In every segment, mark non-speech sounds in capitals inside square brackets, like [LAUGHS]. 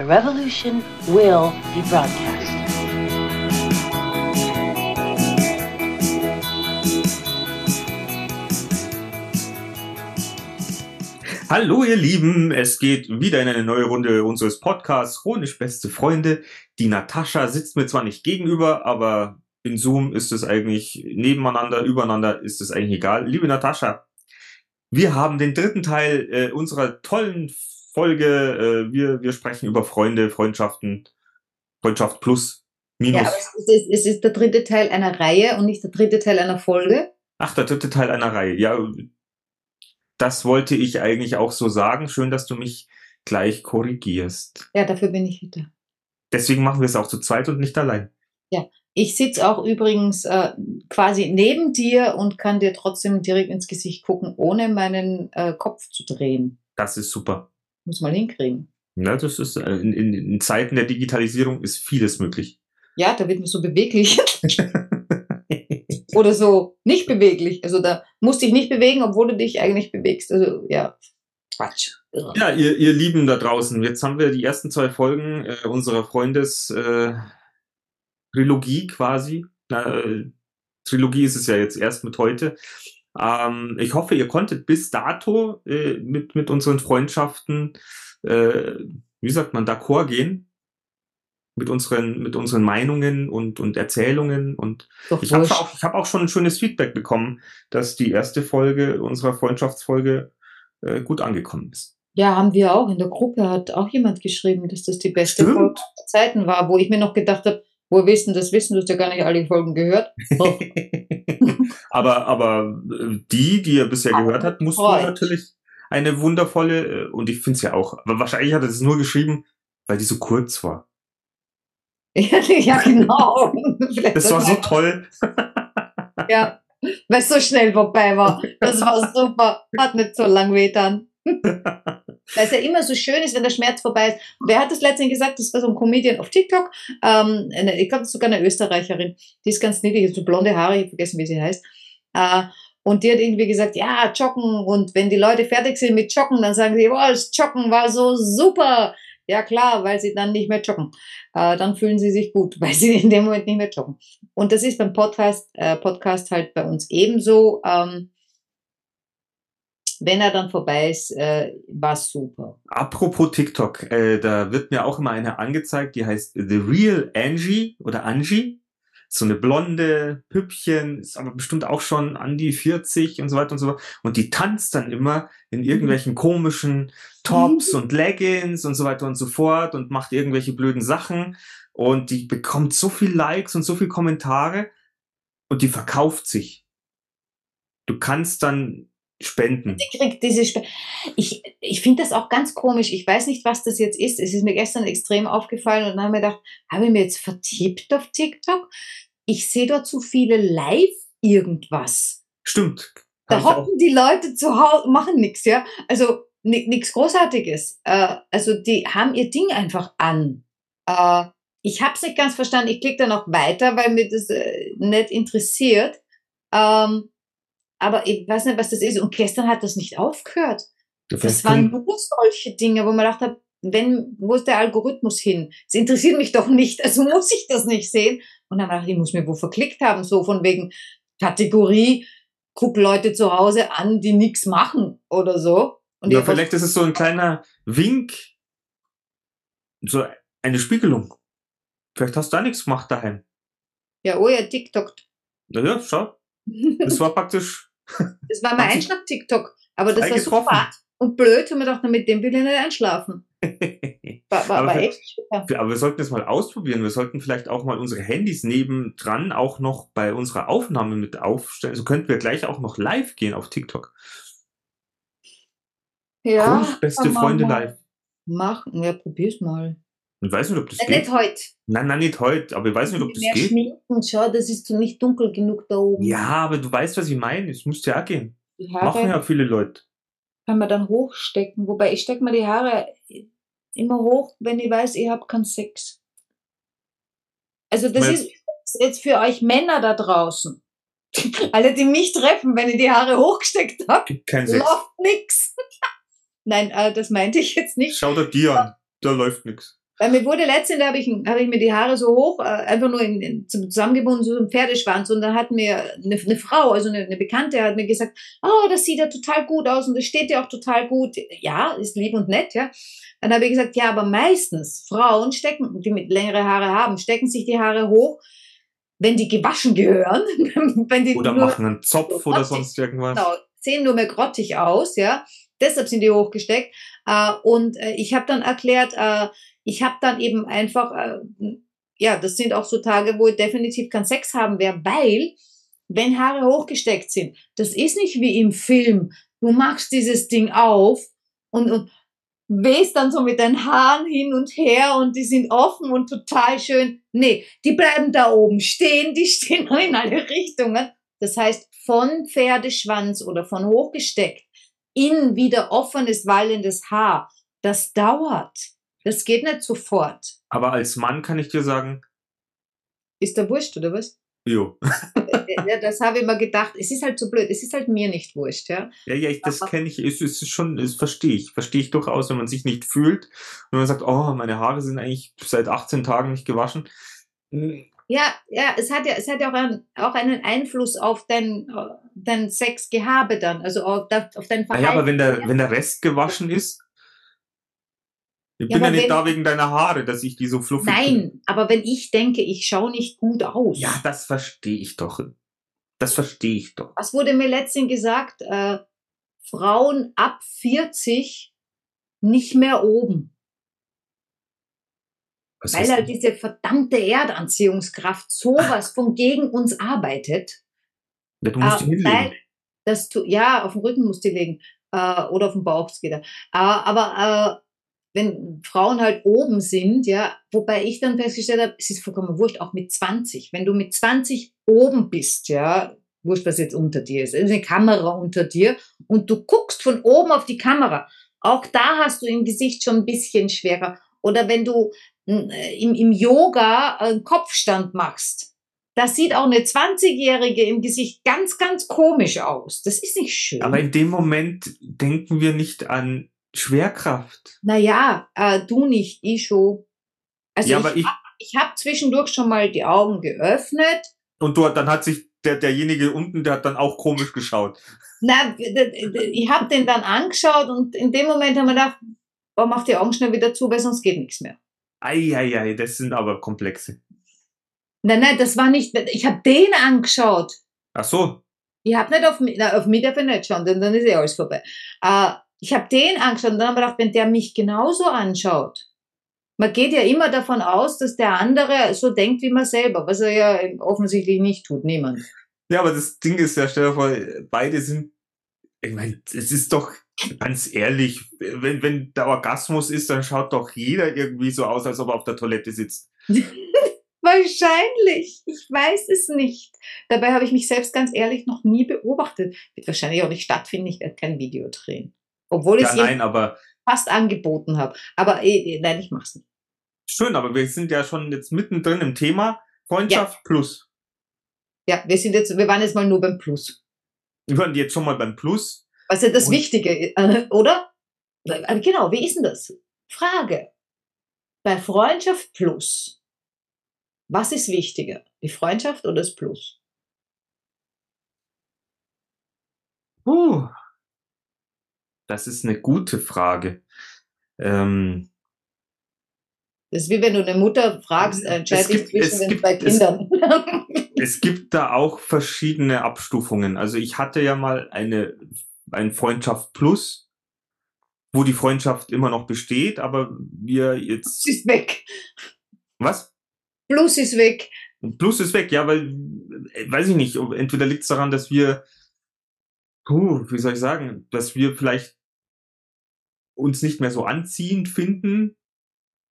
The revolution will be broadcast. Hallo ihr Lieben, es geht wieder in eine neue Runde unseres Podcasts Chronisch Beste Freunde. Die Natascha sitzt mir zwar nicht gegenüber, aber in Zoom ist es eigentlich nebeneinander, übereinander ist es eigentlich egal. Liebe Natascha, wir haben den dritten Teil äh, unserer tollen Folge. Äh, wir, wir sprechen über Freunde, Freundschaften, Freundschaft plus, minus. Ja, aber es ist, es ist der dritte Teil einer Reihe und nicht der dritte Teil einer Folge. Ach, der dritte Teil einer Reihe. Ja, das wollte ich eigentlich auch so sagen. Schön, dass du mich gleich korrigierst. Ja, dafür bin ich wieder. Deswegen machen wir es auch zu zweit und nicht allein. Ja, ich sitze auch übrigens äh, quasi neben dir und kann dir trotzdem direkt ins Gesicht gucken, ohne meinen äh, Kopf zu drehen. Das ist super. Muss mal hinkriegen. Ja, das ist äh, in, in, in Zeiten der Digitalisierung ist vieles möglich. Ja, da wird man so beweglich. Oder so nicht beweglich. Also da musst dich nicht bewegen, obwohl du dich eigentlich bewegst. Also ja, Quatsch. Ja, ihr, ihr Lieben da draußen, jetzt haben wir die ersten zwei Folgen äh, unserer Freundes äh, Trilogie quasi. Äh, Trilogie ist es ja jetzt erst mit heute. Ähm, ich hoffe, ihr konntet bis dato äh, mit, mit unseren Freundschaften, äh, wie sagt man, d'accord gehen. Mit unseren, mit unseren Meinungen und, und Erzählungen. Und Doch ich habe auch, ich hab auch schon ein schönes Feedback bekommen, dass die erste Folge unserer Freundschaftsfolge äh, gut angekommen ist. Ja, haben wir auch. In der Gruppe hat auch jemand geschrieben, dass das die beste Stimmt. Folge aller Zeiten war, wo ich mir noch gedacht habe, wo willst du das wissen? Du hast ja gar nicht alle Folgen gehört. Oh. [LAUGHS] aber, aber äh, die, die er bisher Aber gehört hat, mussten freut. natürlich eine wundervolle, äh, und ich finde es ja auch, aber wahrscheinlich hat er es nur geschrieben, weil die so kurz war. [LAUGHS] ja, genau. Das war so toll. Ja, weil es so schnell vorbei war. Das war super. Hat nicht so lang wehtan. [LAUGHS] Weil es ja immer so schön ist, wenn der Schmerz vorbei ist. Wer hat das letztens gesagt? Das war so ein Comedian auf TikTok. Ähm, ich glaube, sogar eine Österreicherin. Die ist ganz niedlich, so blonde Haare, ich habe vergessen, wie sie heißt. Äh, und die hat irgendwie gesagt, ja, joggen. Und wenn die Leute fertig sind mit joggen, dann sagen sie, boah, das Joggen war so super. Ja klar, weil sie dann nicht mehr joggen. Äh, dann fühlen sie sich gut, [LAUGHS] weil sie in dem Moment nicht mehr joggen. Und das ist beim Podcast, äh, Podcast halt bei uns ebenso. Ähm, wenn er dann vorbei ist, äh, war super. Apropos TikTok, äh, da wird mir auch immer eine angezeigt, die heißt The Real Angie oder Angie. So eine blonde Püppchen, ist aber bestimmt auch schon an die 40 und so weiter und so fort. Und die tanzt dann immer in irgendwelchen komischen Tops und Leggings und so weiter und so fort und macht irgendwelche blöden Sachen. Und die bekommt so viel Likes und so viel Kommentare und die verkauft sich. Du kannst dann spenden. Die kriegt diese Spe ich ich finde das auch ganz komisch. Ich weiß nicht, was das jetzt ist. Es ist mir gestern extrem aufgefallen und dann habe ich mir gedacht, habe ich mir jetzt vertippt auf TikTok? Ich sehe dort zu viele live irgendwas. Stimmt. Da hocken die Leute zu Hause, machen nichts, ja. Also nichts Großartiges. Äh, also die haben ihr Ding einfach an. Äh, ich habe es nicht ganz verstanden. Ich klicke dann auch weiter, weil mir das äh, nicht interessiert. Ähm, aber ich weiß nicht, was das ist. Und gestern hat das nicht aufgehört. Das waren nur solche Dinge, wo man dachte, wenn, wo ist der Algorithmus hin? Es interessiert mich doch nicht, [LAUGHS] also muss ich das nicht sehen. Und dann dachte ich, ich muss mir wo verklickt haben, so von wegen Kategorie, guck Leute zu Hause an, die nichts machen oder so. Und Ja, vielleicht ist es so ein kleiner Wink, so eine Spiegelung. Vielleicht hast du da nichts gemacht daheim. ja, oh ja, TikTok. Na ja, schau. Das war [LAUGHS] praktisch. Das war mein Einschlag-TikTok. Aber das war so fad und blöd und mir dachte, mit dem will ich nicht einschlafen. [LAUGHS] War, war, Aber war echt super. Aber wir sollten das mal ausprobieren. Wir sollten vielleicht auch mal unsere Handys nebendran auch noch bei unserer Aufnahme mit aufstellen. So könnten wir gleich auch noch live gehen auf TikTok. Ja, Chronisch beste Freunde live. Machen. Ja, probier's mal. Ich weiß nicht, ob das Äh, geht. nicht heute. Nein, nein, nicht heute. Aber ich weiß nicht, ob das mehr geht. schminken, schau, das ist nicht dunkel genug da oben. Ja, aber du weißt, was ich meine. Es müsste ja auch gehen. Machen ja viele Leute. kann man dann hochstecken. Wobei ich stecke mir die Haare immer hoch, wenn ich weiß, ich habe keinen Sex. Also das ist jetzt für euch Männer da draußen. [LAUGHS] Alle, die mich treffen, wenn ich die Haare hochgesteckt habe, läuft nix. [LAUGHS] Nein, äh, das meinte ich jetzt nicht. Schau dir die an. Da läuft nichts. Weil mir wurde letztens, da habe ich, hab ich mir die Haare so hoch, äh, einfach nur in, in, zusammengebunden, so ein Pferdeschwanz. Und dann hat mir eine, eine Frau, also eine, eine Bekannte, hat mir gesagt, oh, das sieht ja total gut aus und das steht ja auch total gut. Ja, ist lieb und nett, ja. Dann habe ich gesagt, ja, aber meistens Frauen stecken, die mit längere Haare haben, stecken sich die Haare hoch, wenn die gewaschen gehören. [LAUGHS] wenn die Oder nur- machen einen Zopf so oder sonst irgendwas. Genau, sehen nur mehr grottig aus, ja. Deshalb sind die hochgesteckt. Äh, und äh, ich habe dann erklärt, äh, ich habe dann eben einfach, äh, ja, das sind auch so Tage, wo ich definitiv keinen Sex haben werde, weil, wenn Haare hochgesteckt sind, das ist nicht wie im Film. Du machst dieses Ding auf und, und wehst dann so mit deinen Haaren hin und her und die sind offen und total schön. Nee, die bleiben da oben stehen, die [LAUGHS] stehen in alle Richtungen. Das heißt, von Pferdeschwanz oder von hochgesteckt in wieder offenes, wallendes Haar, das dauert. Das geht nicht sofort. Aber als Mann kann ich dir sagen, Ist der wurscht, oder was? jo. ja, das habe ich mir gedacht. Es ist halt so blöd. Es ist halt mir nicht wurscht, ja. Ja, ja, ich, das kenne ich, es ist schon, das verstehe ich. Verstehe ich durchaus, wenn man sich nicht fühlt und man sagt, oh, meine Haare sind eigentlich seit 18 Tagen nicht gewaschen. Hm, Ja, ja, es hat ja, es hat ja auch, einen, auch einen Einfluss auf dein, äh, dein Sexgehabe dann, also auf, auf dein Verhalten. Naja, aber wenn der, wenn der Rest gewaschen ist, ich Ja, bin ja nicht wenn- da wegen deiner Haare, dass ich die so fluffig Nein, aber wenn ich denke, ich schaue nicht gut aus. Ja, das verstehe ich doch. Das verstehe ich doch. Was wurde mir letztens gesagt? Äh, Frauen ab 40 nicht mehr oben. Was Weil halt diese verdammte Erdanziehungskraft sowas von gegen uns arbeitet. ja, du musst äh, die hinlegen. weil dass du, ja, auf dem Rücken musst du legen. Äh, oder auf dem Bauch, das geht ja. Äh, aber äh, wenn Frauen halt oben sind, ja, wobei ich dann festgestellt habe, es ist vollkommen wurscht, auch mit 20. Wenn du mit 20 oben bist, ja, wurscht, was jetzt unter dir ist, eine Kamera unter dir und du guckst von oben auf die Kamera, auch da hast du im Gesicht schon ein bisschen schwerer. Oder wenn du äh, im, im Yoga einen Kopfstand machst, das sieht auch eine 20-Jährige im Gesicht ganz, ganz komisch aus. Das ist nicht schön. Aber in dem Moment denken wir nicht an Schwerkraft. naja, äh, du nicht, ich schon. Also ja, ich, aber ich, ich habe zwischendurch schon mal die Augen geöffnet. und du, dann hat sich der, derjenige unten, der hat dann auch komisch geschaut. Na, ich habe den dann angeschaut und in dem Moment haben wir gedacht, oh, mach die Augen schnell wieder zu, weil sonst geht nichts mehr. Eieiei, das sind aber komplexe. Nein, nein, das war nicht, ich habe den angeschaut. Ach so. Ich habe nicht auf mich, na, auf mich darf ich nicht schauen, denn dann ist eh alles vorbei. Äh, ich habe den angeschaut und dann habe ich gedacht, wenn der mich genauso anschaut, man geht ja immer davon aus, dass der andere so denkt wie man selber, was er ja offensichtlich nicht tut, niemand. Ja, aber das Ding ist ja, stell dir vor, beide sind, ich meine, es ist doch ganz ehrlich, wenn, wenn der Orgasmus ist, dann schaut doch jeder irgendwie so aus, als ob er auf der Toilette sitzt. [LAUGHS] Wahrscheinlich. Ich weiß es nicht. Dabei habe ich mich selbst ganz ehrlich noch nie beobachtet. Wird wahrscheinlich auch nicht stattfinden. Ich werde kein Video drehen. Obwohl ich Ja, es ihm nein, aber fast angeboten habe. Aber eh, eh, nein, ich mach's nicht. schön, aber wir sind ja schon jetzt mittendrin im Thema Freundschaft plus. Ja, wir sind jetzt, wir waren jetzt mal nur beim Plus. Wir waren jetzt schon mal beim Plus. Was ja das Und- Wichtige ist, äh, oder? Äh, Genau, wie ist denn das? Frage. Bei Freundschaft Plus. Was ist wichtiger? Die Freundschaft oder das Plus? Puh. Das ist eine gute Frage. Ähm, Das ist wie wenn du eine Mutter fragst, Es entscheide dich es zwischen den zwei es- Kindern. [LAUGHS] es gibt da auch verschiedene Abstufungen. Also ich hatte ja mal eine, ein Freundschaft Plus, wo die Freundschaft immer noch besteht, aber wir Plus jetzt, ist weg. was? Plus ist weg. Plus ist weg, ja, weil, weiß ich nicht, entweder liegt es daran, dass wir, puh, wie soll ich sagen, dass wir vielleicht uns nicht mehr so anziehend finden,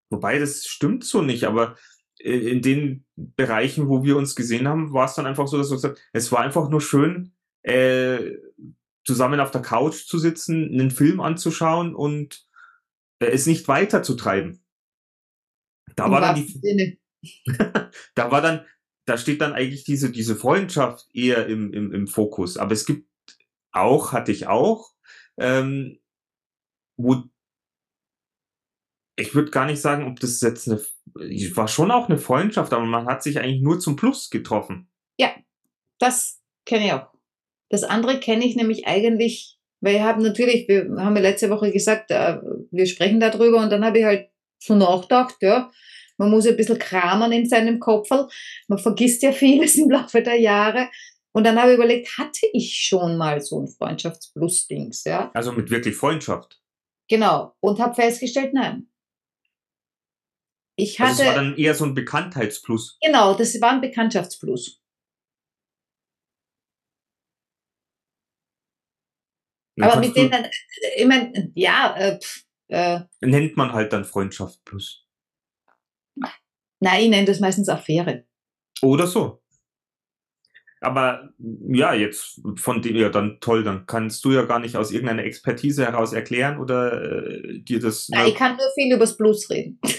wobei das stimmt so nicht, aber in den Bereichen, wo wir uns gesehen haben, war es dann einfach so, dass wir gesagt, es war einfach nur schön, äh, zusammen auf der Couch zu sitzen, einen Film anzuschauen und äh, es nicht weiterzutreiben. Da war dann die, [LAUGHS] da war dann, da steht dann eigentlich diese, diese Freundschaft eher im, im, im Fokus. Aber es gibt auch, hatte ich auch, ähm, wo ich würde gar nicht sagen, ob das jetzt eine, war schon auch eine Freundschaft, aber man hat sich eigentlich nur zum Plus getroffen. Ja, das kenne ich auch. Das andere kenne ich nämlich eigentlich, weil ich habe natürlich, wir haben ja letzte Woche gesagt, äh, wir sprechen darüber und dann habe ich halt so nachgedacht, ja, man muss ein bisschen kramen in seinem Kopf. Man vergisst ja vieles [LAUGHS] im Laufe der Jahre. Und dann habe ich überlegt, hatte ich schon mal so ein Freundschaftsplus-Dings, ja? Also mit wirklich Freundschaft. Genau. Und habe festgestellt, nein. Ich hatte. Also es war dann eher so ein Bekanntheitsplus. Genau, das war ein Bekanntschaftsplus. Dann Aber mit denen, ich meine, ja, äh, pff, äh, nennt man halt dann Freundschaft plus. nein, ich nenne das meistens Affäre. Oder so. Aber ja, jetzt von dem, ja, dann toll, dann kannst du ja gar nicht aus irgendeiner Expertise heraus erklären oder äh, dir das. Nein, ich kann nur viel übers Plus reden. [LAUGHS]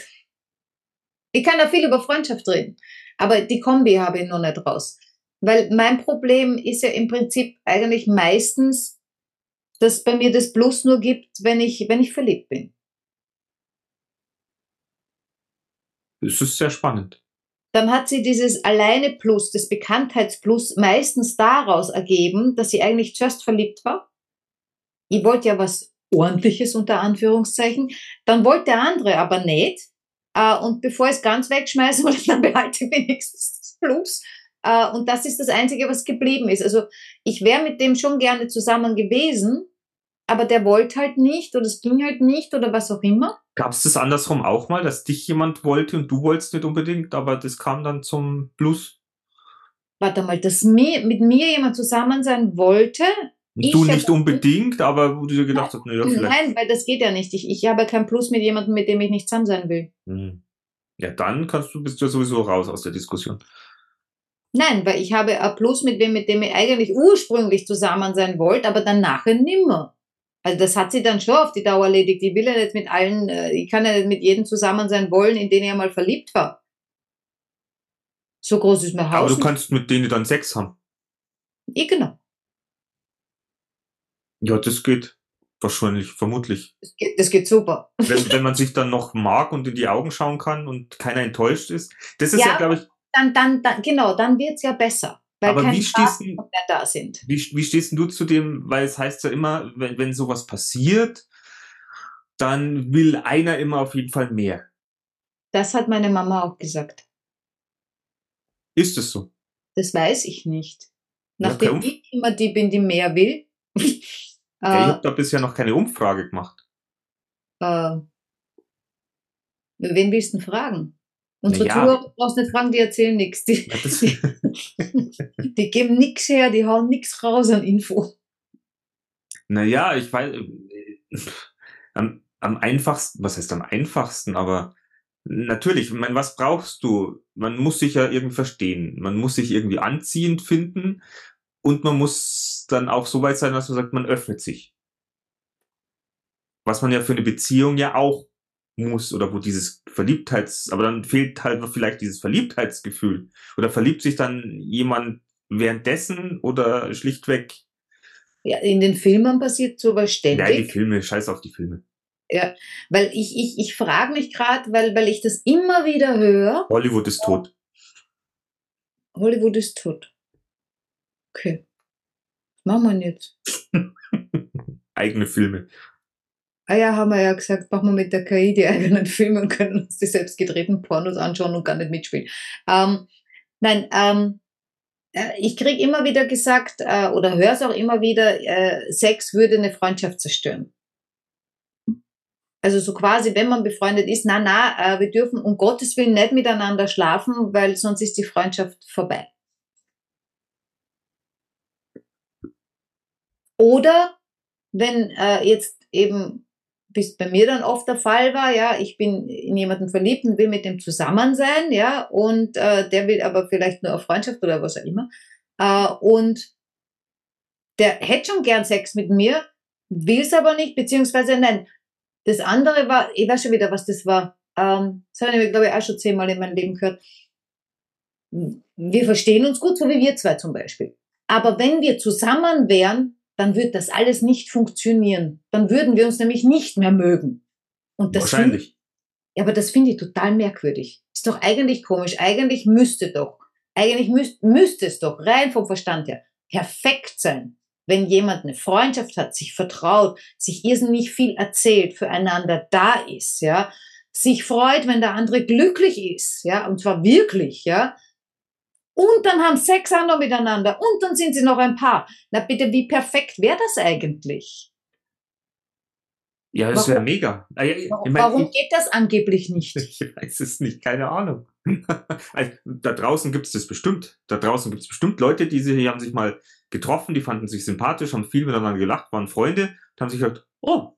Ich kann da viel über Freundschaft reden. Aber die Kombi habe ich noch nicht raus. Weil mein Problem ist ja im Prinzip eigentlich meistens, dass bei mir das Plus nur gibt, wenn ich, wenn ich verliebt bin. es ist sehr spannend. Dann hat sie dieses alleine Plus, das Bekanntheitsplus meistens daraus ergeben, dass sie eigentlich zuerst verliebt war. Ich wollte ja was ordentliches unter Anführungszeichen. Dann wollte der andere aber nicht. Äh, und bevor ich es ganz wegschmeiße, [LAUGHS] dann behalte ich wenigstens das Plus. Äh, und das ist das Einzige, was geblieben ist. Also ich wäre mit dem schon gerne zusammen gewesen, aber der wollte halt nicht oder es ging halt nicht oder was auch immer. Gab es das andersrum auch mal, dass dich jemand wollte und du wolltest nicht unbedingt, aber das kam dann zum Plus? Warte mal, dass mir, mit mir jemand zusammen sein wollte. Du nicht unbedingt, aber wo du dir gedacht hast, naja, vielleicht. Nein, weil das geht ja nicht. Ich, ich habe kein Plus mit jemandem, mit dem ich nicht zusammen sein will. Hm. Ja, dann kannst du, bist du ja sowieso raus aus der Diskussion. Nein, weil ich habe ein Plus mit wem, mit dem ich eigentlich ursprünglich zusammen sein wollte, aber dann nachher nimmer. Also das hat sie dann schon auf die Dauer erledigt. Ich will ja nicht mit allen, äh, ich kann ja nicht mit jedem zusammen sein wollen, in den ich einmal verliebt war. So groß ist mein Aber Haus. du kannst mit denen dann Sex haben. Ja, genau. Ja, das geht. Wahrscheinlich, vermutlich. Das geht, das geht super. Wenn, [LAUGHS] wenn man sich dann noch mag und in die Augen schauen kann und keiner enttäuscht ist. Das ist Ja, ja, glaube ich, Dann, dann, dann, genau, dann wird's ja besser. Weil Aber wie stehst du- da sind. wie, wie stehst du zu dem, weil es heißt ja immer, wenn, wenn sowas passiert, dann will einer immer auf jeden Fall mehr. Das hat meine Mama auch gesagt. Ist es so? Das weiß ich nicht. Ja, Nachdem Umf- ich immer die bin, die mehr will. [LAUGHS] Ja, ich äh, habe da bisher noch keine Umfrage gemacht. äh, wen willst du denn fragen? Unsere Ja. Zuhörer brauchst nicht fragen, die erzählen nichts. Die, das, [LAUGHS] die geben nichts her, die hauen nichts raus an Info. naja, ich weiß, äh, am, am einfachsten, was heißt am einfachsten, aber natürlich, ich meine, was brauchst du? Man muss sich ja irgendwie verstehen. Man muss sich irgendwie anziehend finden und man muss dann auch so weit sein, dass man sagt, man öffnet sich. Was man ja für eine Beziehung ja auch muss oder wo dieses Verliebtheits, aber dann fehlt halt vielleicht dieses Verliebtheitsgefühl. Oder verliebt sich dann jemand währenddessen oder schlichtweg, Ja, in den Filmen passiert sowas ja, die ständig. Filme, scheiß auf die Filme. weil ich, ich, ich frage mich gerade, weil, weil ich das immer wieder höre, Hollywood ist tot. Hollywood ist tot. Okay. Was machen wir jetzt? [LAUGHS] Eigene Filme. Ah ja, haben wir ja gesagt, machen wir mit der KI die [LAUGHS] eigenen Filme und können uns die selbst gedrehten Pornos anschauen und gar nicht mitspielen. Ähm, nein, ähm, äh, ich krieg immer wieder gesagt, äh, oder höre es auch immer wieder, äh, Sex würde eine Freundschaft zerstören. Also so quasi, wenn man befreundet ist, na, na, äh, wir dürfen um Gottes Willen nicht miteinander schlafen, weil sonst ist die Freundschaft vorbei. Oder wenn äh, jetzt eben, es bei mir dann oft der Fall war, ja, ich bin in jemanden verliebt und will mit dem zusammen sein, ja, und äh, der will aber vielleicht nur auf Freundschaft oder was auch immer. Äh, und der hätte schon gern Sex mit mir, will es aber nicht, beziehungsweise nein. Das andere war, ich weiß schon wieder, was das war. Ähm, das habe ich, glaube ich, auch schon zehnmal in meinem Leben gehört. Wir verstehen uns gut, so wie wir zwei zum Beispiel. Aber wenn wir zusammen wären, dann wird das alles nicht funktionieren. Dann würden wir uns nämlich nicht mehr mögen. Und das finde Wahrscheinlich. Ja, aber das finde ich total merkwürdig. Ist doch eigentlich komisch. Eigentlich müsste doch, eigentlich müsste, müsste es doch rein vom Verstand her perfekt sein, wenn jemand eine Freundschaft hat, sich vertraut, sich irrsinnig viel erzählt, füreinander da ist, ja, sich freut, wenn der andere glücklich ist, ja, und zwar wirklich, ja, und dann haben Sex auch noch miteinander und dann sind sie noch ein Paar. Na bitte, wie perfekt wäre das eigentlich? Ja, das wäre mega. Ah, ich mein, warum ich, geht das angeblich nicht? [LAUGHS] Ich weiß es nicht, keine Ahnung. [LAUGHS] also, da draußen gibt es das bestimmt. Da draußen gibt es bestimmt Leute, die, sie, die haben sich mal getroffen, die fanden sich sympathisch, haben viel miteinander gelacht, waren Freunde und haben sich gedacht, oh,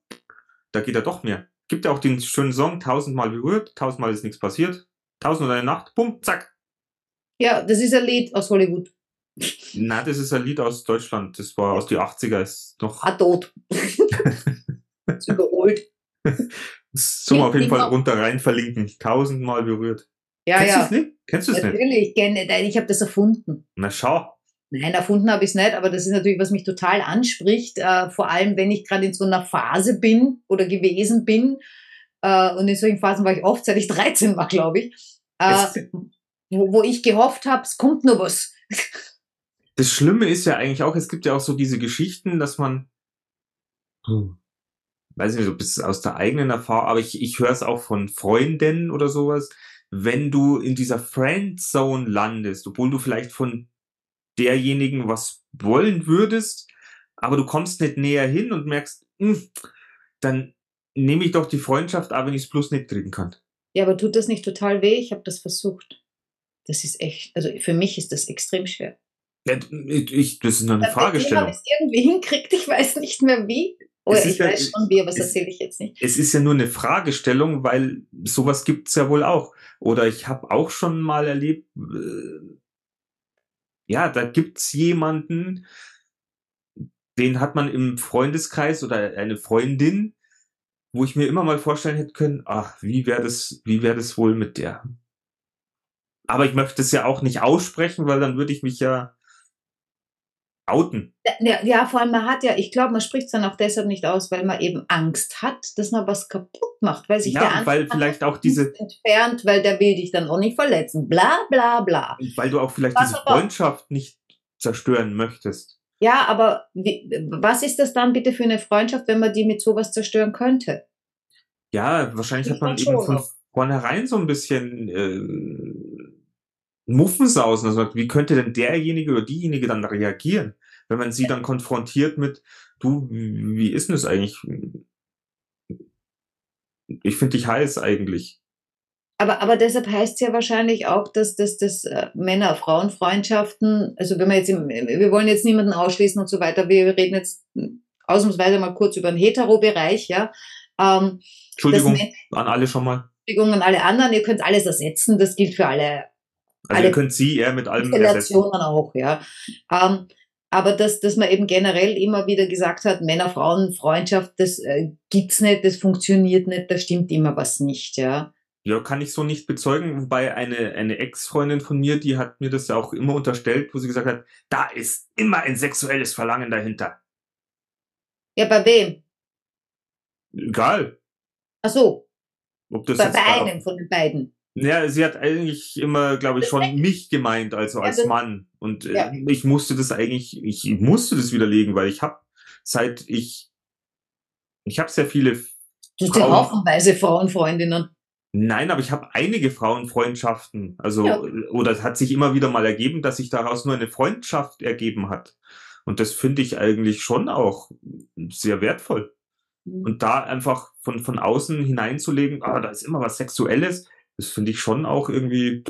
da geht ja doch mehr. Gibt ja auch den schönen Song, tausendmal berührt, tausendmal ist nichts passiert, tausend und eine Nacht, bumm, zack. Ja, das ist ein Lied aus Hollywood. Na, das ist ein Lied aus Deutschland. Das war aus die 80er, ist noch. Ah, tot. [LAUGHS] ist überholt. So auf jeden Fall runter rein verlinken. Tausendmal berührt. Ja, Kennst ja. Du's nicht? Kennst du es nicht? Natürlich, ich kenne, ich habe das erfunden. Na schau. Nein, erfunden habe ich es nicht, aber das ist natürlich, was mich total anspricht, äh, vor allem wenn ich gerade in so einer Phase bin oder gewesen bin. Äh, und in solchen Phasen war ich oft, seit ich 13 war, glaube ich, äh, wo, wo ich gehofft habe, es kommt nur was. Das Schlimme ist ja eigentlich auch, es gibt ja auch so diese Geschichten, dass man, hm, weiß nicht, ob es aus der eigenen Erfahrung, aber ich, ich höre es auch von Freundinnen oder sowas, wenn du in dieser Friendzone landest, obwohl du vielleicht von derjenigen was wollen würdest, aber du kommst nicht näher hin und merkst, mh, hm, dann nehme ich doch die Freundschaft, aber wenn ich es bloß nicht kriegen kann. Ja, aber tut das nicht total weh? Ich habe das versucht. Das ist echt, also für mich ist das extrem schwer. Ich, das ist nur eine Fragestellung. Ich es irgendwie hinkriegt, ich weiß nicht mehr wie. Oder ich ja, weiß schon wie, aber das erzähle ich jetzt nicht. Es ist ja nur eine Fragestellung, weil sowas gibt's ja wohl auch. Oder ich habe auch schon mal erlebt, äh, ja, da gibt's jemanden, den hat man im Freundeskreis oder eine Freundin, wo ich mir immer mal vorstellen hätte können, ach, wie wäre das, wie wäre das wohl mit der? Aber ich möchte es ja auch nicht aussprechen, weil dann würde ich mich ja outen. Ja, ja, vor allem man hat ja, ich glaube, man spricht es dann auch deshalb nicht aus, weil man eben Angst hat, dass man was kaputt macht, weil sich ja, der weil vielleicht auch diese entfernt, weil der will dich dann auch nicht verletzen, bla bla bla. Weil du auch vielleicht was diese Freundschaft nicht zerstören möchtest. Ja, aber wie, was ist das dann bitte für eine Freundschaft, wenn man die mit sowas zerstören könnte? Ja, wahrscheinlich hat man eben von vornherein so ein bisschen äh, Muffensausen. Also wie könnte denn derjenige oder diejenige dann reagieren, wenn man sie dann konfrontiert mit, du, wie ist denn das eigentlich? Ich finde dich heiß eigentlich. Aber, aber deshalb heißt es ja wahrscheinlich auch, dass, dass, dass äh, Männer-Frauen-Freundschaften, also wenn wir jetzt, im, wir wollen jetzt niemanden ausschließen und so weiter, wir reden jetzt ausnahmsweise mal kurz über den Hetero-Bereich, ja. Ähm, Entschuldigung an alle schon mal. Entschuldigung an alle anderen, ihr könnt alles ersetzen, das gilt für alle also ihr könnt sie eher mit allem ersetzen. auch, ja. Ähm, aber dass, dass man eben generell immer wieder gesagt hat, Männer-Frauen-Freundschaft, das äh, gibt's nicht, das funktioniert nicht, da stimmt immer was nicht, ja. Ja, kann ich so nicht bezeugen, wobei eine, eine Ex-Freundin von mir, die hat mir das ja auch immer unterstellt, wo sie gesagt hat, da ist immer ein sexuelles Verlangen dahinter. Ja, bei wem? Egal. Ach so. Ob das bei beiden von den beiden. Ja, sie hat eigentlich immer, glaube ich, schon mich gemeint, also als ja, Mann. Und äh, ja. ich musste das eigentlich, ich musste das widerlegen, weil ich habe, seit ich, ich habe sehr viele. Du hast ja haufenweise Frauenfreundinnen. Nein, aber ich habe einige Frauenfreundschaften. Also, ja. oder es hat sich immer wieder mal ergeben, dass sich daraus nur eine Freundschaft ergeben hat. Und das finde ich eigentlich schon auch sehr wertvoll. Mhm. Und da einfach von, von außen hineinzulegen, ah, da ist immer was Sexuelles, das finde ich schon auch irgendwie,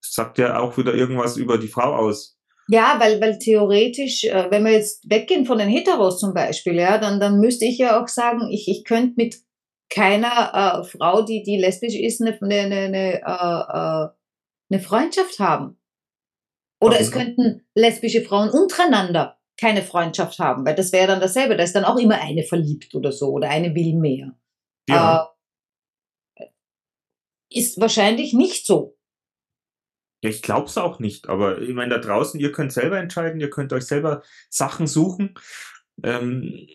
sagt ja auch wieder irgendwas über die Frau aus. Ja, weil, weil theoretisch, äh, wenn wir jetzt weggehen von den Heteros zum Beispiel, ja, dann, dann müsste ich ja auch sagen, ich, ich könnte mit keiner äh, Frau, die, die lesbisch ist, eine, eine, eine, äh, äh, eine Freundschaft haben. Oder Warum? es könnten lesbische Frauen untereinander keine Freundschaft haben, weil das wäre dann dasselbe. Da ist dann auch immer eine verliebt oder so oder eine will mehr. Ja. Ist wahrscheinlich nicht so. Ja, ich glaube es auch nicht, aber ich meine, da draußen, ihr könnt selber entscheiden, ihr könnt euch selber Sachen suchen. Ähm,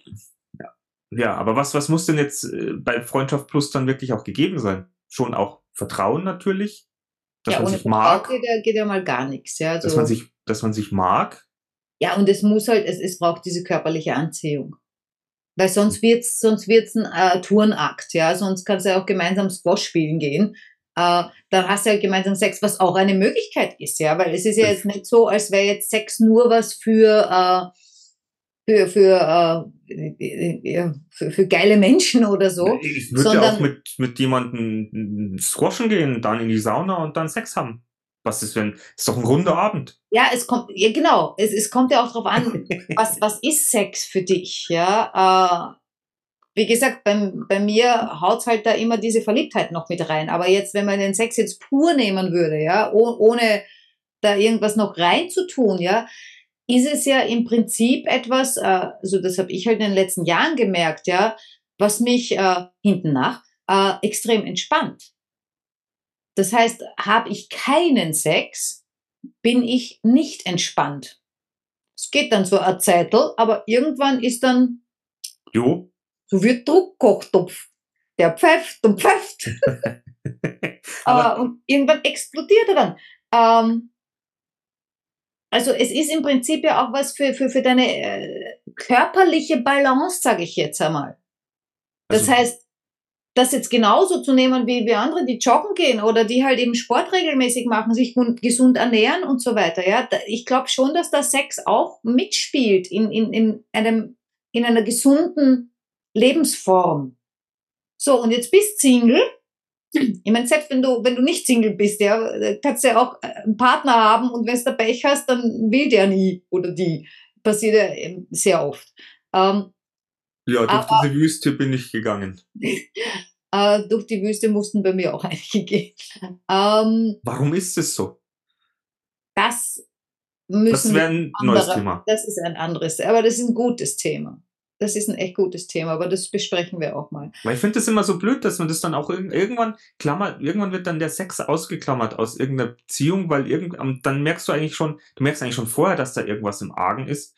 ja. ja, aber was, was muss denn jetzt äh, bei Freundschaft Plus dann wirklich auch gegeben sein? schon auch Vertrauen natürlich, dass ja, man sich mag, geht ja, geht ja mal gar nichts. Ja, dass so. man sich, dass man sich mag. ja, und es muss halt, es, es braucht diese körperliche Anziehung. Weil sonst wird's, sonst wird's ein äh, Turnakt, ja. Sonst kannst du ja auch gemeinsam Squash spielen gehen. Äh, dann hast du halt gemeinsam Sex, was auch eine Möglichkeit ist, ja. Weil es ist ja jetzt nicht so, als wäre jetzt Sex nur was für, äh, für, für, äh, ja, für, für geile Menschen oder so. Ich würde ja auch mit, mit jemandem squashen gehen, dann in die Sauna und dann Sex haben. Was ist, wenn, ist doch ein runder Abend. Ja, es kommt, ja genau, es, es kommt ja auch drauf an, [LAUGHS] was, was ist Sex für dich, ja. Äh, wie gesagt, bei, bei mir haut's halt da immer diese Verliebtheit noch mit rein. Aber jetzt, wenn man den Sex jetzt pur nehmen würde, ja, oh, ohne da irgendwas noch reinzutun, ja, ist es ja im Prinzip etwas, äh, also das habe ich halt in den letzten Jahren gemerkt, ja, was mich äh, hinten nach äh, extrem entspannt. Das heißt, habe ich keinen Sex, bin ich nicht entspannt. Es geht dann so ein Zeitel, aber irgendwann ist dann Jo. so wie Druckkochtopf. Der pfeift und pfeift. [LAUGHS] Aber äh, und irgendwann explodiert er dann. Ähm, also es ist im Prinzip ja auch was für, für, für deine äh, körperliche Balance, sage ich jetzt einmal. Das Also- heißt, das jetzt genauso zu nehmen wie, wie andere, die joggen gehen oder die halt eben Sport regelmäßig machen, sich gesund ernähren und so weiter. Ja, ich glaube schon, dass da Sex auch mitspielt in, in, in, einem, in einer gesunden Lebensform. So, und jetzt bist Single. Ich meine, selbst wenn du, wenn du nicht Single bist, ja, kannst du ja auch einen Partner haben und wenn du Pech hast, dann will der nie oder die. Passiert ja eben sehr oft. Ähm, ja, durch aber- diese Wüste bin ich gegangen. [LAUGHS] äh, durch die Wüste mussten bei mir auch [LAUGHS] einige gehen. Ähm, Warum ist es so? das müssen Das wäre ein neues andere- Thema. Das ist ein anderes, aber das ist ein gutes Thema. Das ist ein echt gutes Thema, aber das besprechen wir auch mal. Weil ich finde das immer so blöd, dass man das dann auch irg irgendwann klammert, irgendwann wird dann der Sex ausgeklammert aus irgendeiner Beziehung, weil irgend, dann merkst du eigentlich schon, du merkst eigentlich schon vorher, dass da irgendwas im Argen ist.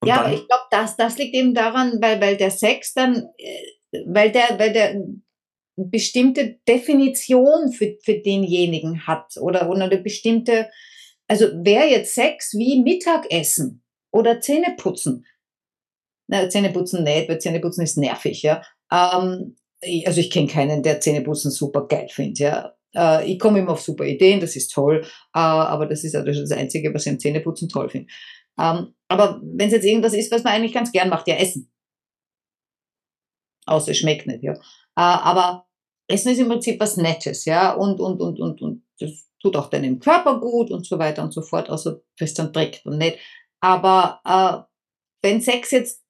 Und ja, aber ich glaube, das, das liegt eben daran, weil, weil der Sex dann, äh, weil der, weil der eine bestimmte Definition für, für denjenigen hat oder, oder eine bestimmte, also wäre jetzt Sex wie Mittagessen oder Zähneputzen. Na, Zähneputzen nicht, weil Zähneputzen ist nervig, ja. Ähm, also ich kenne keinen, der Zähneputzen super geil findet, ja. Äh, ich komme immer auf super Ideen, das ist toll, äh, aber das ist also das Einzige, was ich am Zähneputzen toll finde. Ähm, aber wenn es jetzt irgendwas ist, was man eigentlich ganz gern macht, ja, Essen. Außer es schmeckt nicht, ja. Äh, aber Essen ist im Prinzip was Nettes, ja, und, und, und, und, und das tut auch deinem Körper gut und so weiter und so fort, außer es dann trägt und nicht. Aber äh, wenn Sex jetzt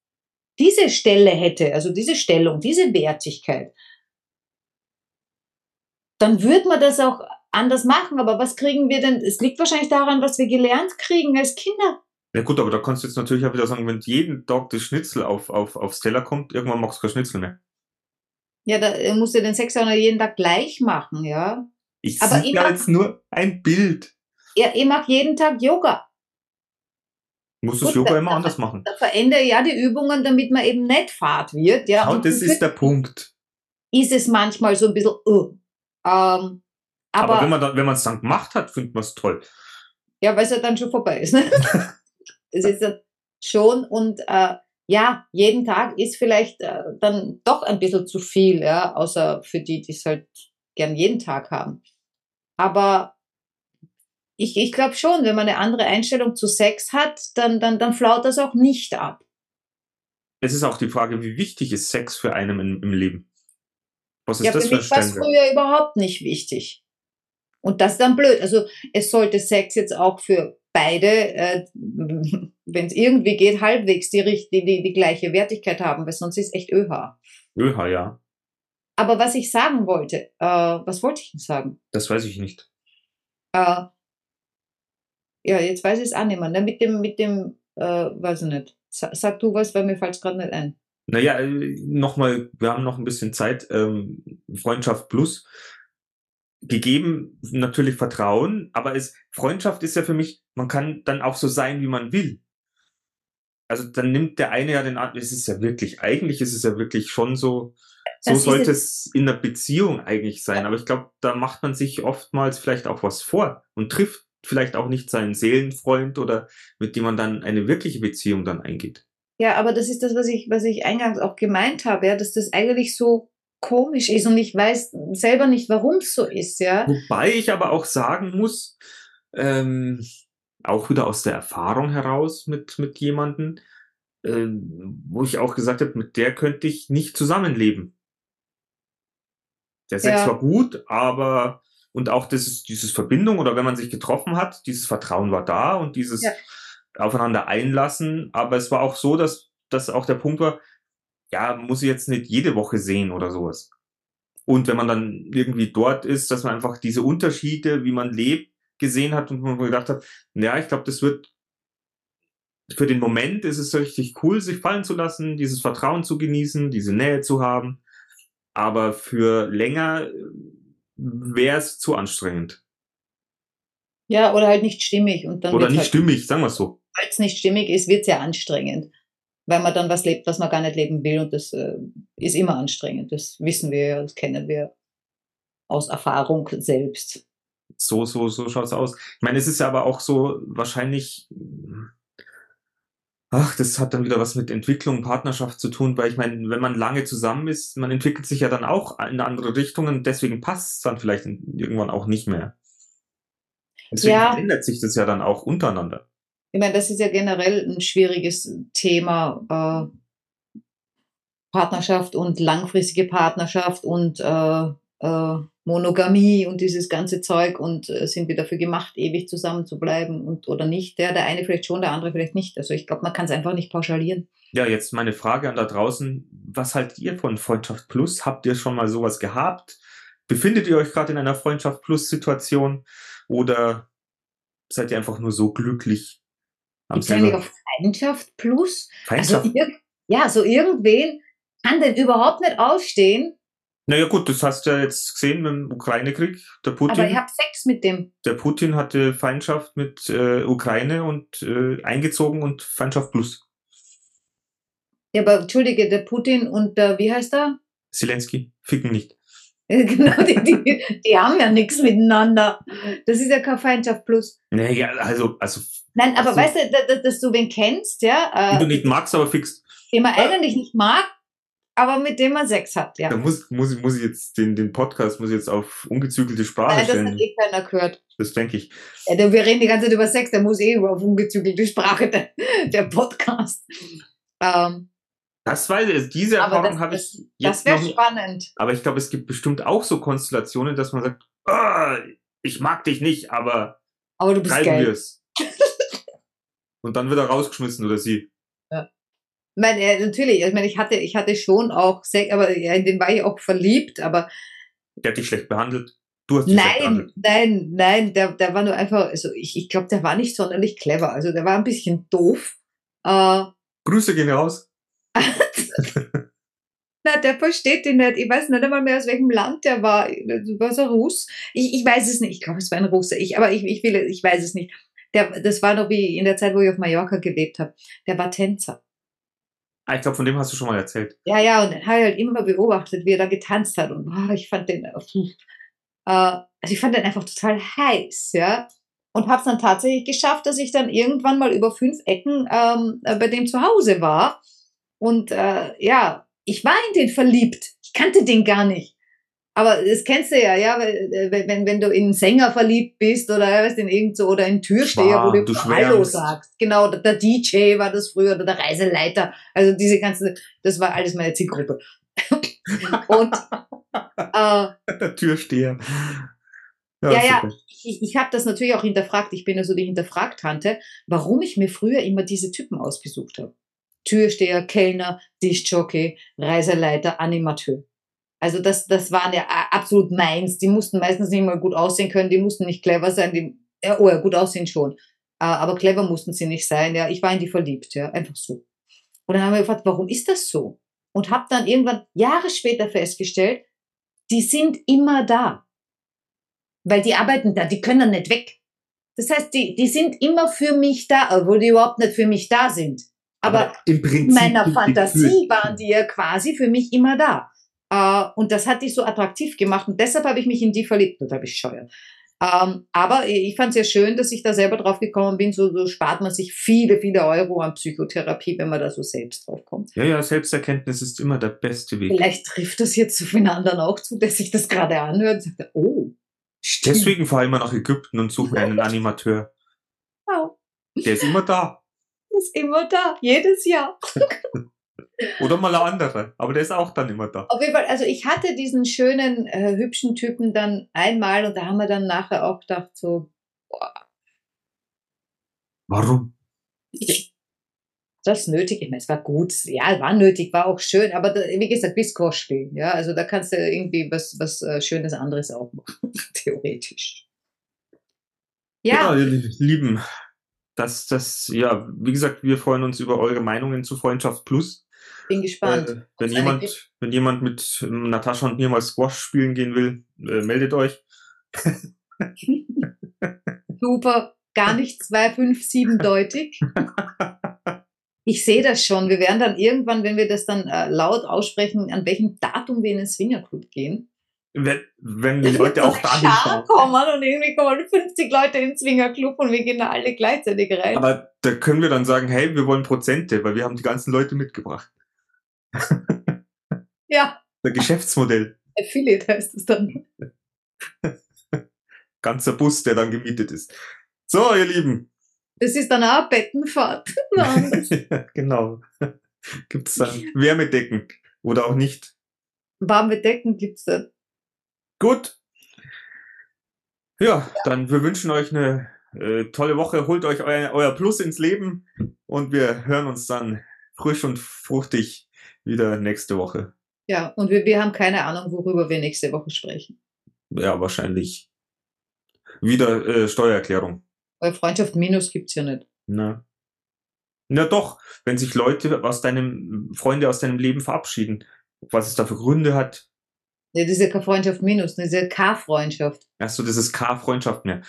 diese Stelle hätte, also diese Stellung, diese Wertigkeit, dann würde man das auch anders machen. Aber was kriegen wir denn? Es liegt wahrscheinlich daran, was wir gelernt kriegen als Kinder. Ja gut, aber da kannst du jetzt natürlich auch wieder sagen, wenn jeden Tag das Schnitzel auf, auf, aufs Teller kommt, irgendwann magst du kein Schnitzel mehr. Ja, da äh, musst du den Sex auch noch jeden Tag gleich machen, ja. Ich Aber sehe immer- ja jetzt nur ein Bild. Ja, ich mache jeden Tag Yoga. Musst du das Yoga immer da- anders machen. Da verändere ich ja die Übungen, damit man eben nicht fad wird. Ja, Schau, Und das dann ist der Punkt. ist es manchmal so ein bisschen, uh. ähm, aber, Aber, wenn man dann, wenn man es dann gemacht hat, findet man es toll. ja, weil es ja dann schon vorbei ist. Ne? [LAUGHS] es ist schon und äh, ja, jeden Tag ist vielleicht äh, dann doch ein bisschen zu viel, ja, außer für die, die es halt gern jeden Tag haben. Aber ich, ich glaube schon, wenn man eine andere Einstellung zu Sex hat, dann, dann, dann flaut das auch nicht ab. Es ist auch die Frage, wie wichtig ist Sex für einen im, im Leben? Was ist Ja, das für für mich war es früher überhaupt nicht wichtig. Und das ist dann blöd. Also es sollte Sex jetzt auch für beide, äh, [LAUGHS] wenn es irgendwie geht, halbwegs die, die, die, die gleiche Wertigkeit haben, weil sonst ist echt ÖH. ÖH, ja. Aber was ich sagen wollte, äh, was wollte ich denn sagen? Das weiß ich nicht. Äh, ja, jetzt weiß ich es auch nicht mehr. Ne? Mit dem, mit dem, äh, weiß ich nicht. Sa sag du was, weil mir fällt es gerade nicht ein. Naja, äh, nochmal, wir haben noch ein bisschen Zeit. Ähm, Freundschaft plus. Gegeben natürlich Vertrauen, aber es, Freundschaft ist ja für mich, man kann dann auch so sein, wie man will. Also dann nimmt der eine ja den anderen, es ist ja wirklich, eigentlich ist es ja wirklich schon so, So Das sollte es. es in der Beziehung eigentlich sein. Aber ich glaube, da macht man sich oftmals vielleicht auch was vor und trifft vielleicht auch nicht seinen Seelenfreund oder mit dem man dann eine wirkliche Beziehung dann eingeht. Ja, aber das ist das, was ich, was ich eingangs auch gemeint habe, ja, dass das eigentlich so komisch ist und ich weiß selber nicht, warum es so ist, ja. Wobei ich aber auch sagen muss, ähm, auch wieder aus der Erfahrung heraus mit, mit jemanden, ähm, wo ich auch gesagt habe, mit der könnte ich nicht zusammenleben. Der Sex Ja. war gut, aber und auch dieses, dieses Verbindung oder wenn man sich getroffen hat, dieses Vertrauen war da und dieses Ja. aufeinander einlassen. Aber es war auch so, dass, dass auch der Punkt war, ja, muss ich jetzt nicht jede Woche sehen oder sowas. Und wenn man dann irgendwie dort ist, dass man einfach diese Unterschiede, wie man lebt, gesehen hat und man gedacht hat, ja, ich glaube, das wird für den Moment ist es richtig cool, sich fallen zu lassen, dieses Vertrauen zu genießen, diese Nähe zu haben. Aber für länger wäre es zu anstrengend. Ja, oder halt nicht stimmig und dann Oder nicht halt, stimmig, sagen wir so. Weil es nicht stimmig ist, wird es ja anstrengend. Weil man dann was lebt, was man gar nicht leben will und das äh, ist immer anstrengend. Das wissen wir ja, das kennen wir aus Erfahrung selbst. So, so, so schaut's aus. Ich meine, es ist ja aber auch so wahrscheinlich, ach, das hat dann wieder was mit Entwicklung, Partnerschaft zu tun, weil ich meine, wenn man lange zusammen ist, man entwickelt sich ja dann auch in andere Richtungen, deswegen passt es dann vielleicht irgendwann auch nicht mehr. Deswegen Ja. verändert sich das ja dann auch untereinander. Ich meine, das ist ja generell ein schwieriges Thema. Äh, Partnerschaft und langfristige Partnerschaft und äh, äh, Monogamie und dieses ganze Zeug und äh, sind wir dafür gemacht, ewig zusammen zu bleiben und oder nicht? Der, der eine vielleicht schon, der andere vielleicht nicht. Also ich glaube, man kann es einfach nicht pauschalieren. Ja, jetzt meine Frage an da draußen. Was haltet ihr von Freundschaft Plus? Habt ihr schon mal sowas gehabt? Befindet ihr euch gerade in einer Freundschaft Plus Situation? Oder seid ihr einfach nur so glücklich? Auf Feindschaft plus? Feindschaft? Also ja, so irgendwen kann denn überhaupt nicht aufstehen, naja gut, das hast du ja jetzt gesehen mit dem Ukraine-Krieg. Der aber Putin, ich habe Sex mit dem. der Putin hatte Feindschaft mit äh, Ukraine und äh, eingezogen und Feindschaft Plus. Ja, aber entschuldige, der Putin und der, wie heißt er? Zelensky, ficken nicht. [LAUGHS] genau, die, die, die haben ja nichts miteinander. Das ist ja keine Feindschaft plus. Naja, also, also, Nein, aber Ach so. weißt du, dass, dass- du wen kennst, ja, die du äh, nicht magst, aber fickst. den man eigentlich nicht mag, aber mit dem man Sex hat, ja. Da muss, muss, ich- muss ich jetzt den, den Podcast muss ich jetzt auf ungezügelte Sprache Nein, das stellen. hat eh keiner gehört. Das denke ich. Ja, wir reden die ganze Zeit über Sex, der muss eh auf ungezügelte Sprache, der, der Podcast. Ähm, Das weiß ich, diese Erfahrung das- habe das- ich das jetzt wäre noch nicht. spannend. Aber ich glaube, es gibt bestimmt auch so Konstellationen, dass man sagt, ah, ich mag dich nicht, aber Aber du bist geil. es. [LAUGHS] Und dann wird er rausgeschmissen oder sie. Ich meine, natürlich, ich meine, ich hatte, ich hatte schon auch Sex, aber ja, in den war ich auch verliebt, aber Der hat dich schlecht behandelt. Du hast dich Nein, behandelt. nein, nein, der, der war nur einfach, also ich, ich glaube, der war nicht sonderlich clever. Also der war ein bisschen doof. Äh, Grüße gehen raus. [LAUGHS] na, der versteht ihn nicht. Ich weiß nicht einmal mehr, aus welchem Land der war. War es ein Russ? Ich, ich weiß es nicht. Ich glaube, es war ein Russe. Ich, aber ich, ich will, ich weiß es nicht. Der, das war noch wie in der Zeit, wo ich auf Mallorca gelebt habe. Der war Tänzer. Ah, ich glaube, von dem hast du schon mal erzählt. Ja, ja, und dann habe ich halt immer beobachtet, wie er da getanzt hat. Und ah, ich fand den, äh, äh, also ich fand den einfach total heiß, ja. Und habe es dann tatsächlich geschafft, dass ich dann irgendwann mal über fünf Ecken ähm, äh, bei dem zu Hause war. Und äh, ja, ich war in den verliebt. Ich kannte den gar nicht. Aber das kennst du ja, ja, äh, wenn, wenn, wenn du in einen Sänger verliebt bist oder ja, weißt, in irgend so oder in einen Türsteher, wo Schwarm, du, du Hallo sagst. Genau, der, DJ war das früher oder der Reiseleiter. Also diese ganzen, das war alles meine Zielgruppe. [LAUGHS] Und äh, Der Türsteher. Ja, ja. super. ich, ich habe das natürlich auch hinterfragt. Ich bin ja so die Hinterfragt-Tante, warum ich mir früher immer diese Typen ausgesucht habe. Türsteher, Kellner, Diskjockey, Reiseleiter, Animateur. Also das, das waren ja a- absolut meins. Die mussten meistens nicht mal gut aussehen können, die mussten nicht clever sein. Die, ja, oh ja, gut aussehen schon. Äh, Aber clever mussten sie nicht sein. Ja, ich war in die verliebt, ja, einfach so. Und dann haben wir gefragt, warum ist das so? Und habe dann irgendwann Jahre später festgestellt, die sind immer da. Weil die arbeiten da, die können nicht weg. Das heißt, die, die sind immer für mich da, obwohl die überhaupt nicht für mich da sind. Aber im in meiner Fantasie waren die ja quasi für mich immer da. Äh, und das hat die so attraktiv gemacht und deshalb habe ich mich in die verliebt. Total bescheuert. Ähm, aber ich fand es ja schön, dass ich da selber drauf gekommen bin. So, so spart man sich viele, viele Euro an Psychotherapie, wenn man da so selbst drauf kommt. Ja, ja, Selbsterkenntnis ist immer der beste Weg. Vielleicht trifft das jetzt für den anderen auch zu, der sich das gerade anhört und sagt, oh. Deswegen fahre ich immer nach Ägypten und suche einen [LAUGHS] Animateur. Wow. Der ist immer da. Ist immer da, jedes Jahr. [LAUGHS] Oder mal ein anderer, aber der ist auch dann immer da. Auf jeden Fall, also ich hatte diesen schönen, äh, hübschen Typen dann einmal und da haben wir dann nachher auch gedacht, so, boah, Warum? das nötig. Ich meine, es war gut, ja, war nötig, war auch schön, aber da, wie gesagt, bis spielen, ja, also da kannst du irgendwie was, was äh, Schönes anderes auch machen, [LAUGHS] theoretisch. Ja, Ja, ihr Lieben, das, das, ja, wie gesagt, wir freuen uns über eure Meinungen zu Freundschaft Plus. bin gespannt. Äh, wenn jemand, wenn jemand mit ähm, Natascha und mir mal Squash spielen gehen will, äh, meldet euch. [LAUGHS] Super, gar nicht 257 [LAUGHS] deutig. Ich sehe das schon. Wir werden dann irgendwann, wenn wir das dann äh, laut aussprechen, an welchem Datum wir in den Swingerclub gehen. Wenn, wenn die Leute auch dahin Schar schauen. kommen und irgendwie kommen 50 Leute in den Swingerclub und wir gehen da alle gleichzeitig rein. Aber da können wir dann sagen, hey, wir wollen Prozente, weil wir haben die ganzen Leute mitgebracht. [LAUGHS] ja, Der Geschäftsmodell. Affiliate heißt es dann. [LAUGHS] Ganzer Bus, der dann gemietet ist. So, ihr Lieben. Das ist dann auch Bettenfahrt. [LAUGHS] Nein. genau. Gibt's dann Wärmedecken oder auch nicht. Warme Decken gibt's dann. Gut. Ja, dann wir wünschen euch eine äh, tolle Woche. Holt euch euer, euer Plus ins Leben und wir hören uns dann frisch und fruchtig wieder nächste Woche. Ja, und wir, wir haben keine Ahnung, worüber wir nächste Woche sprechen. Ja, wahrscheinlich wieder äh, Steuererklärung. Weil Freundschaft Minus gibt's ja nicht. Na. Na doch, wenn sich Leute aus deinem, Freunde aus deinem Leben verabschieden, was es da für Gründe hat. Ja, das ist ja keine Freundschaft Minus, das ist ja K-Freundschaft. Achso, das ist K-Freundschaft [LAUGHS] mehr.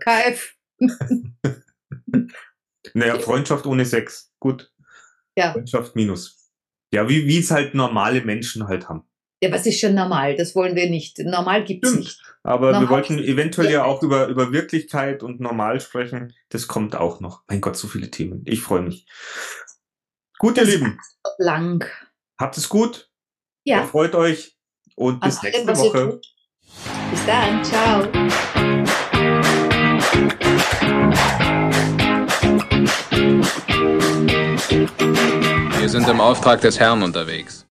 KF. [LAUGHS] Naja, Freundschaft ohne Sex. Gut. Ja. Freundschaft minus. Ja, wie es halt normale Menschen halt haben. Ja, was ist schon normal? Das wollen wir nicht. Normal gibt's Stimmt. nicht. Aber wir Normal wollten ist- eventuell ja auch über, über Wirklichkeit und normal sprechen. Das kommt auch noch. Mein Gott, so viele Themen. Ich freue mich. Gut, ihr Das- Lieben, Lang. habt es gut. Ja. Freut euch und bis allem, nächste Woche. Bis dann. Ciao. Wir sind im Auftrag des Herrn unterwegs.